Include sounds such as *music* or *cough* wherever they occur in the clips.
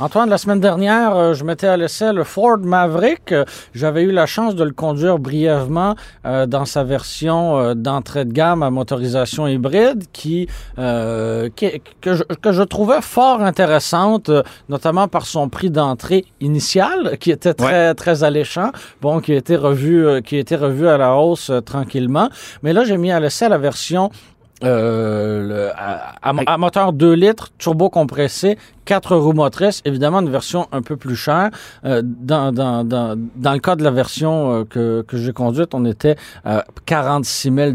Antoine, la semaine dernière, euh, je mettais à l'essai le Ford Maverick. J'avais eu la chance de le conduire brièvement euh, dans sa version euh, d'entrée de gamme à motorisation hybride qui, euh, qui- que, je, que je trouvais fort intéressante, notamment par son prix d'entrée initial qui était très très alléchant, bon qui a été revu qui a été revu à la hausse tranquillement. Mais là, j'ai mis à l'essai la version euh, le- à, à- à moteur 2 litres, turbo compressé, 4 roues motrices, évidemment une version un peu plus chère. Euh, dans, dans, dans, dans le cas de la version euh, que, que j'ai conduite, on était à 46 000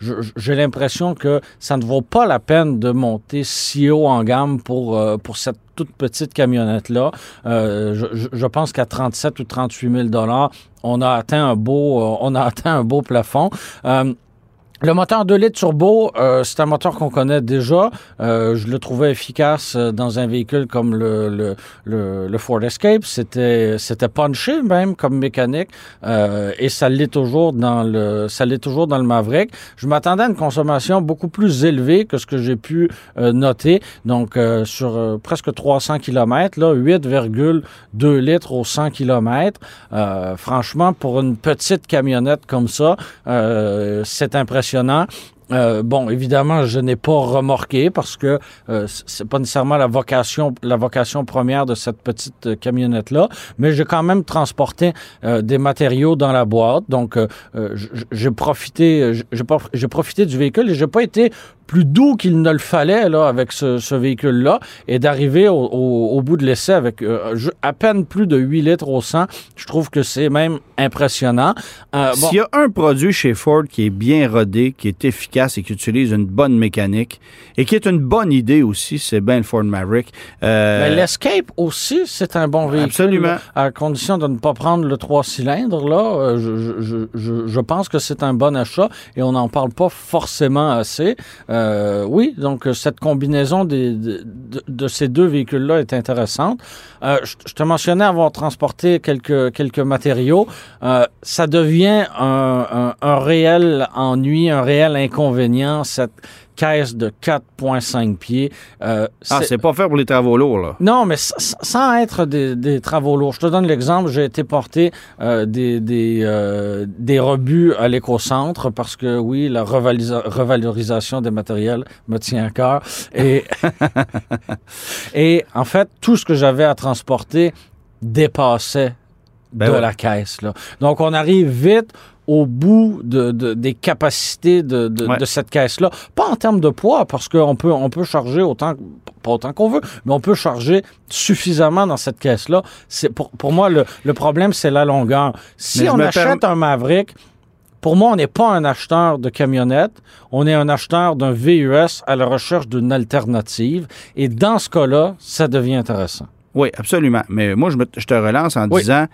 Je- je- J'ai l'impression que ça ne vaut pas la peine de monter si haut en gamme pour, euh, pour cette toute petite camionnette-là. Euh, je, je- pense qu'à 37 ou 38 000 on a atteint un beau, on a atteint un beau plafond. Le moteur 2 litres turbo, euh, c'est un moteur qu'on connaît déjà. Euh, je le trouvais efficace euh, dans un véhicule comme le, le, le, le Ford Escape. C'était c'était punché même comme mécanique euh, et ça l'est toujours dans le ça l'est toujours dans le Maverick. Je m'attendais à une consommation beaucoup plus élevée que ce que j'ai pu euh, noter. Donc euh, sur presque 300 km, là 8,2 litres au 100 km. Franchement, pour une petite camionnette comme ça, c'est impressionnant. Euh, bon, évidemment, je n'ai pas remorqué parce que euh, c'est pas nécessairement la vocation, la vocation première de cette petite euh, camionnette là, mais j'ai quand même transporté euh, des matériaux dans la boîte. Donc, j'ai profité, j'ai profité du véhicule et j'ai pas été plus doux qu'il ne le fallait là avec ce, ce véhicule-là et d'arriver au, au- au bout de l'essai avec euh, à peine plus de 8 litres au 100. Je trouve que c'est même impressionnant. Euh, bon, S'il y a un produit chez Ford qui est bien rodé, qui est efficace et qui utilise une bonne mécanique et qui est une bonne idée aussi, c'est bien le Ford Maverick. Euh, Mais l'Escape aussi, c'est un bon véhicule. Absolument. À condition de ne pas prendre le 3 cylindres, là, je, je- je- je, je pense que c'est un bon achat et on n'en parle pas forcément assez. Euh, oui, donc euh, cette combinaison de, ces deux véhicules-là est intéressante. Euh, je, te mentionnais avoir transporté quelques, quelques matériaux. Euh, ça devient un réel ennui, un réel inconvénient, cette caisse de 4,5 pieds. Euh, ah, c'est pas fait pour les travaux lourds, là. non, mais sans être des, des travaux lourds. Je te donne l'exemple. J'ai été porter euh, des, des, euh, des rebuts à l'éco-centre parce que, oui, la revalisa- revalorisation des matériels me tient à cœur. Et, *laughs* *laughs* et en fait, tout ce que j'avais à transporter dépassait Ben de ouais. la caisse. Là. Donc, on arrive vite au bout de, de- des capacités de, de, Ouais. de cette caisse-là. Pas en termes de poids, parce qu'on peut, on peut charger autant, pas autant qu'on veut, mais on peut charger suffisamment dans cette caisse-là. C'est pour, pour moi, le, le problème, c'est la longueur. Si on achète perm- un Maverick, pour moi, on n'est pas un acheteur de camionnette, on est un acheteur d'un VUS à la recherche d'une alternative. Et dans ce cas-là, ça devient intéressant. Oui, absolument. Mais moi, je, me- je te relance en Oui. disant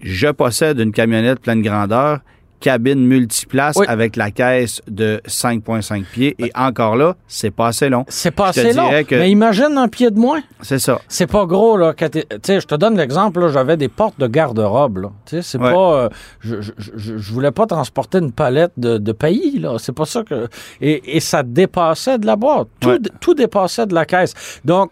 je possède une camionnette pleine grandeur, cabine multiplace Oui. avec la caisse de 5,5 pieds. Et encore là, c'est pas assez long. C'est pas assez long. que- Mais imagine un pied de moins. C'est ça. C'est pas gros, là. Tu sais, je te donne l'exemple, là, j'avais des portes de garde-robe, là. Tu sais, c'est Ouais. pas... euh, je, je, je, je voulais pas transporter une palette de, de pays, là. C'est pas ça que... Et, et ça dépassait de la boîte. Tout, Ouais. tout dépassait de la caisse. Donc,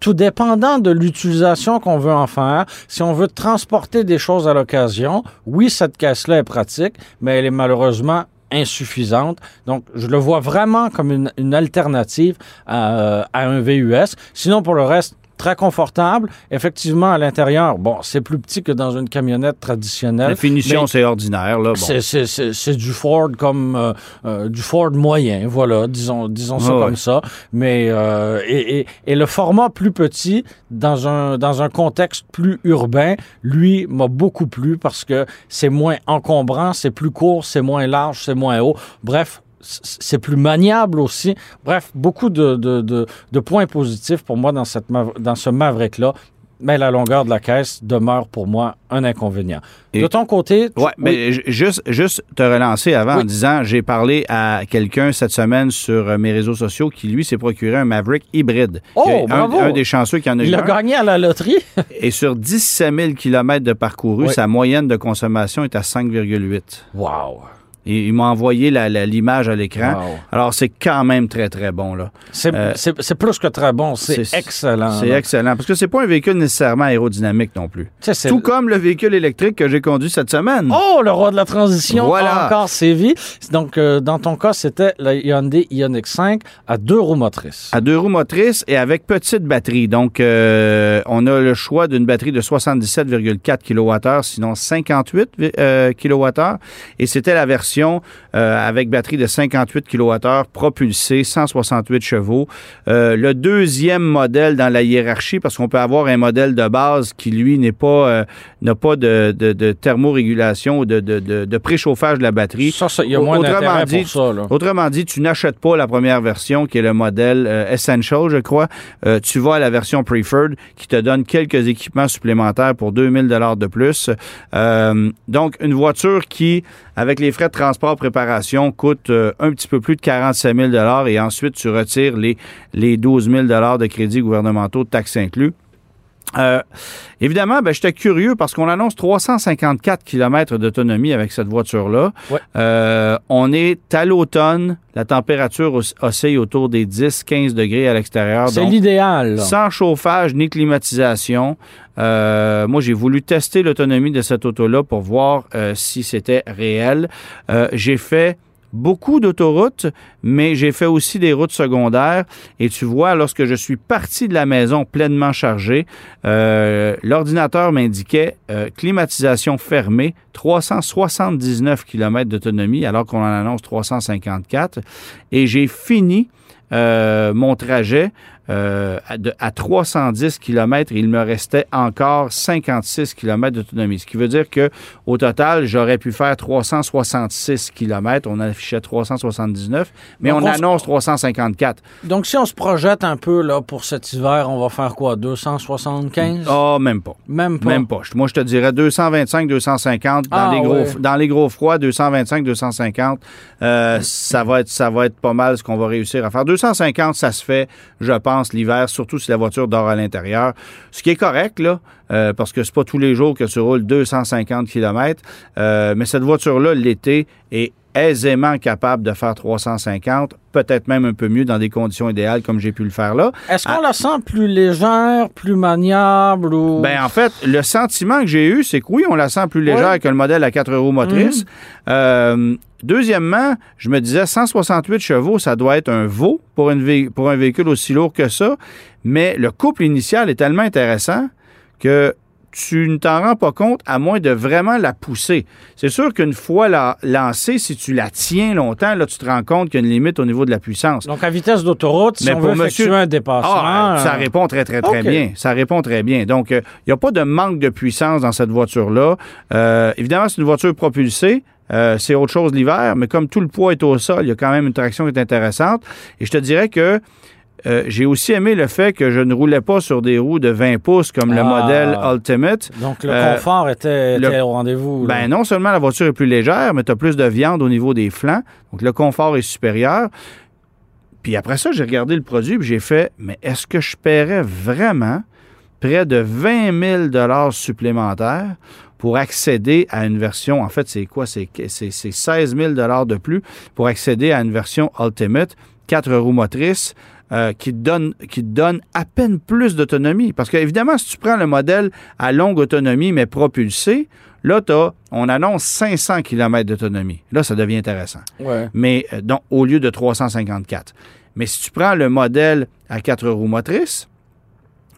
tout dépendant de l'utilisation qu'on veut en faire, si on veut transporter des choses à l'occasion, oui, cette caisse-là est pratique, mais elle est malheureusement insuffisante. Donc, je le vois vraiment comme une, une alternative à, à un VUS. Sinon, pour le reste, très confortable. Effectivement, à l'intérieur, bon, c'est plus petit que dans une camionnette traditionnelle. La finition, c'est ordinaire. Là. Bon. c'est- c'est- C'est c'est du Ford comme euh, euh, du Ford moyen, voilà, disons, disons ça Ah ouais. comme ça. Mais euh, et, et- et le format plus petit dans un dans un contexte plus urbain, lui m'a beaucoup plu parce que c'est moins encombrant, c'est plus court, c'est moins large, c'est moins haut. Bref. C'est plus maniable aussi. Bref, beaucoup de, de, de, de points positifs pour moi dans, cette, dans ce Maverick-là. Mais la longueur de la caisse demeure pour moi un inconvénient. Et- de ton côté, tu- Ouais, mais j- juste, juste te relancer avant Oui. en disant, j'ai parlé à quelqu'un cette semaine sur euh, mes réseaux sociaux qui, lui, s'est procuré un Maverick hybride. Oh, un, bravo! un des chanceux qui en a il eu a un. gagné à la loterie. *laughs* Et sur 17 000 km de parcouru, Oui. sa moyenne de consommation est à 5,8. wow. Il m'a envoyé la- la- l'image à l'écran. Wow. Alors, c'est quand même très, très bon, là. C'est Euh, plus que très bon, c'est excellent. C'est excellent. Parce que c'est pas un véhicule nécessairement aérodynamique non plus. Tout comme le véhicule électrique que j'ai conduit cette semaine. Oh, le roi de la transition Voilà. a encore sévi. Donc, euh, dans ton cas, c'était la Hyundai Ioniq 5 à deux roues motrices. À deux roues motrices et avec petite batterie. Donc, euh, on a le choix d'une batterie de 77,4 kWh, sinon 58 euh, kWh. Et c'était la version euh, avec batterie de 58 kWh propulsée, 168 chevaux. Euh, le deuxième modèle dans la hiérarchie, parce qu'on peut avoir un modèle de base qui, lui, n'est pas, euh, n'a pas de, de, de thermorégulation ou de, préchauffage de la batterie. Ça, il y a moins Autrement dit, pour ça. Là. Autrement dit, tu n'achètes pas la première version qui est le modèle Essential, je crois. Tu vas à la version Preferred qui te donne quelques équipements supplémentaires pour 2000 dollars de plus. Donc, une voiture qui, avec les frais de transport préparation, coûte euh, un petit peu plus de 47 000 dollars et ensuite tu retires les, les 12 000 dollars de crédits gouvernementaux, taxes inclus. Euh, évidemment, ben, j'étais curieux parce qu'on annonce 354 km d'autonomie avec cette voiture-là. Ouais. Euh, on est à l'automne. La température os- oscille autour des 10-15 degrés à l'extérieur. C'est l'idéal. Sans chauffage ni climatisation. Euh, moi, j'ai voulu tester l'autonomie de cette auto-là pour voir euh, si c'était réel. Euh, j'ai fait beaucoup d'autoroutes, mais j'ai fait aussi des routes secondaires. Et tu vois, lorsque je suis parti de la maison pleinement chargé, euh, l'ordinateur m'indiquait euh, climatisation fermée, 379 km d'autonomie, alors qu'on en annonce 354. Et j'ai fini euh, mon trajet euh, à, de- à 310 km, il me restait encore 56 km d'autonomie. Ce qui veut dire que au total, j'aurais pu faire 366 km. On affichait 379, mais Donc, on annonce 354. Donc, si on se projette un peu là, pour cet hiver, on va faire quoi? 275? Oh, même pas. Même pas. Même pas. Moi, je te dirais 225, 250. Dans, Ah, les, gros, ouais. dans les gros froids, 225, 250. euh, ça, va être, ça va être pas mal ce qu'on va réussir à faire. 250, ça se fait, je pense, l'hiver, surtout si la voiture dort à l'intérieur. Ce qui est correct, là, euh, parce que c'est pas tous les jours que tu roules 250 km. euh, mais cette voiture-là, l'été, est aisément capable de faire 350, peut-être même un peu mieux dans des conditions idéales comme j'ai pu le faire là. Est-ce qu'on la sent plus légère, plus maniable ou? Ben, en fait, le sentiment que j'ai eu, c'est que oui, on la sent plus légère Ouais. que le modèle à 4 roues motrices. Euh, deuxièmement, je me disais 168 chevaux, ça doit être un veau pour, une vé- pour un véhicule aussi lourd que ça. Mais le couple initial est tellement intéressant que tu ne t'en rends pas compte à moins de vraiment la pousser. C'est sûr qu'une fois la, lancée, si tu la tiens longtemps, là, tu te rends compte qu'il y a une limite au niveau de la puissance. Donc, à vitesse d'autoroute, si Mais on pour veut monsieur- effectuer un dépassement. Ah, ça euh, répond très, très, très bien. Ça répond très bien. Donc, il n'y a pas de manque de puissance dans cette voiture-là. Euh, évidemment, c'est une voiture propulsée. Euh, c'est autre chose l'hiver, mais comme tout le poids est au sol, il y a quand même une traction qui est intéressante. Et je te dirais que euh, j'ai aussi aimé le fait que je ne roulais pas sur des roues de 20 pouces comme le Ah. modèle Ultimate. Donc, le Euh, confort était, le- au rendez-vous. là. Ben non seulement la voiture est plus légère, mais tu as plus de viande au niveau des flancs. Donc le confort est supérieur. Puis après ça, j'ai regardé le produit puis j'ai fait, mais est-ce que je paierais vraiment près de 20 000 supplémentaires pour accéder à une version, en fait, c'est quoi? C'est c'est- c'est 16 000 de plus pour accéder à une version Ultimate, 4 roues motrices, euh, qui, te donne, qui donne à peine plus d'autonomie. Parce que, évidemment, si tu prends le modèle à longue autonomie, mais propulsé, là, t'as- on annonce 500 km d'autonomie. Là, ça devient intéressant. Ouais. Mais euh, donc, au lieu de 354. Mais si tu prends le modèle à 4 roues motrices,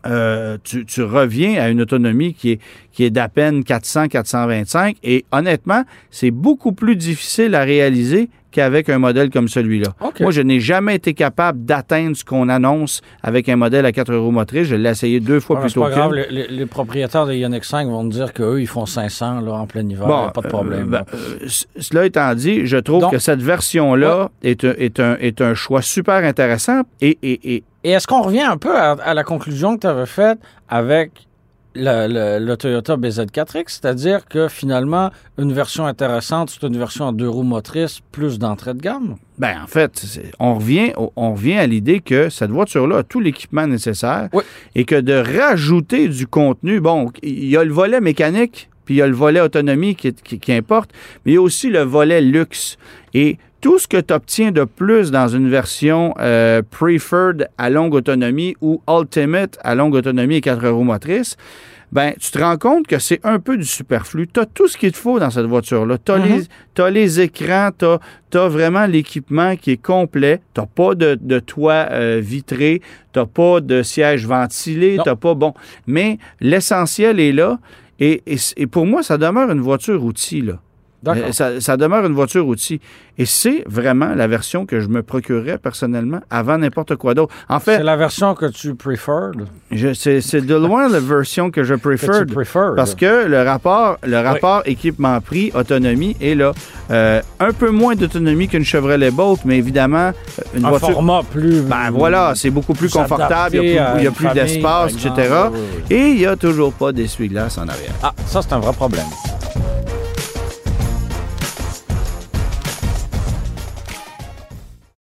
euh, tu, tu reviens à une autonomie qui est, qui est d'à peine 400-425. Et honnêtement, c'est beaucoup plus difficile à réaliser qu'avec un modèle comme celui-là. OK. Moi, je n'ai jamais été capable d'atteindre ce qu'on annonce avec un modèle à 4 roues motrices. Je l'ai essayé deux fois Ouais, plus c'est tôt pas que grave, les, les- propriétaires de Ioniq 5 vont me dire qu'eux, ils font 500 là, en plein hiver. a pas de problème. euh, ben, euh, cela étant dit, je trouve Donc- que cette version-là est, un, est, un, est un choix super intéressant et, et, et Et est-ce qu'on revient un peu à, à la conclusion que tu avais faite avec le, le- le Toyota BZ4X, c'est-à-dire que finalement, une version intéressante, c'est une version en deux roues motrices plus d'entrée de gamme? Ben, en fait, on revient, on revient à l'idée que cette voiture-là a tout l'équipement nécessaire Oui. et que de rajouter du contenu, bon, il y a le volet mécanique, puis il y a le volet autonomie qui, qui- qui importe, mais il y a aussi le volet luxe. Et tout ce que tu obtiens de plus dans une version euh, Preferred à longue autonomie ou Ultimate à longue autonomie et quatre roues motrices, ben, tu te rends compte que c'est un peu du superflu. Tu as tout ce qu'il te faut dans cette voiture-là. Tu as, Mhm. les, les écrans, tu as, vraiment l'équipement qui est complet. Tu pas de, de toit euh, vitré, tu pas de siège ventilé, tu pas... Bon, mais l'essentiel est là. Et, et, et pour moi, ça demeure une voiture outil, là. Euh, Ça, ça demeure une voiture outil. Et c'est vraiment la version que je me procurerais personnellement avant n'importe quoi d'autre. En C'est fait, la version que tu je- c'est c'est de loin la version que je *laughs* préfère. Parce que le rapport, le rapport équipement-prix, autonomie est là. Euh, un peu moins d'autonomie qu'une Chevrolet Bolt, mais évidemment, euh, une un voiture. format plus. Ben voilà, c'est beaucoup plus confortable, il y a plus, d'espace, etc. Oui, oui, oui. Et il n'y a toujours pas d'essuie-glace en arrière. Ah, ça, c'est un vrai problème.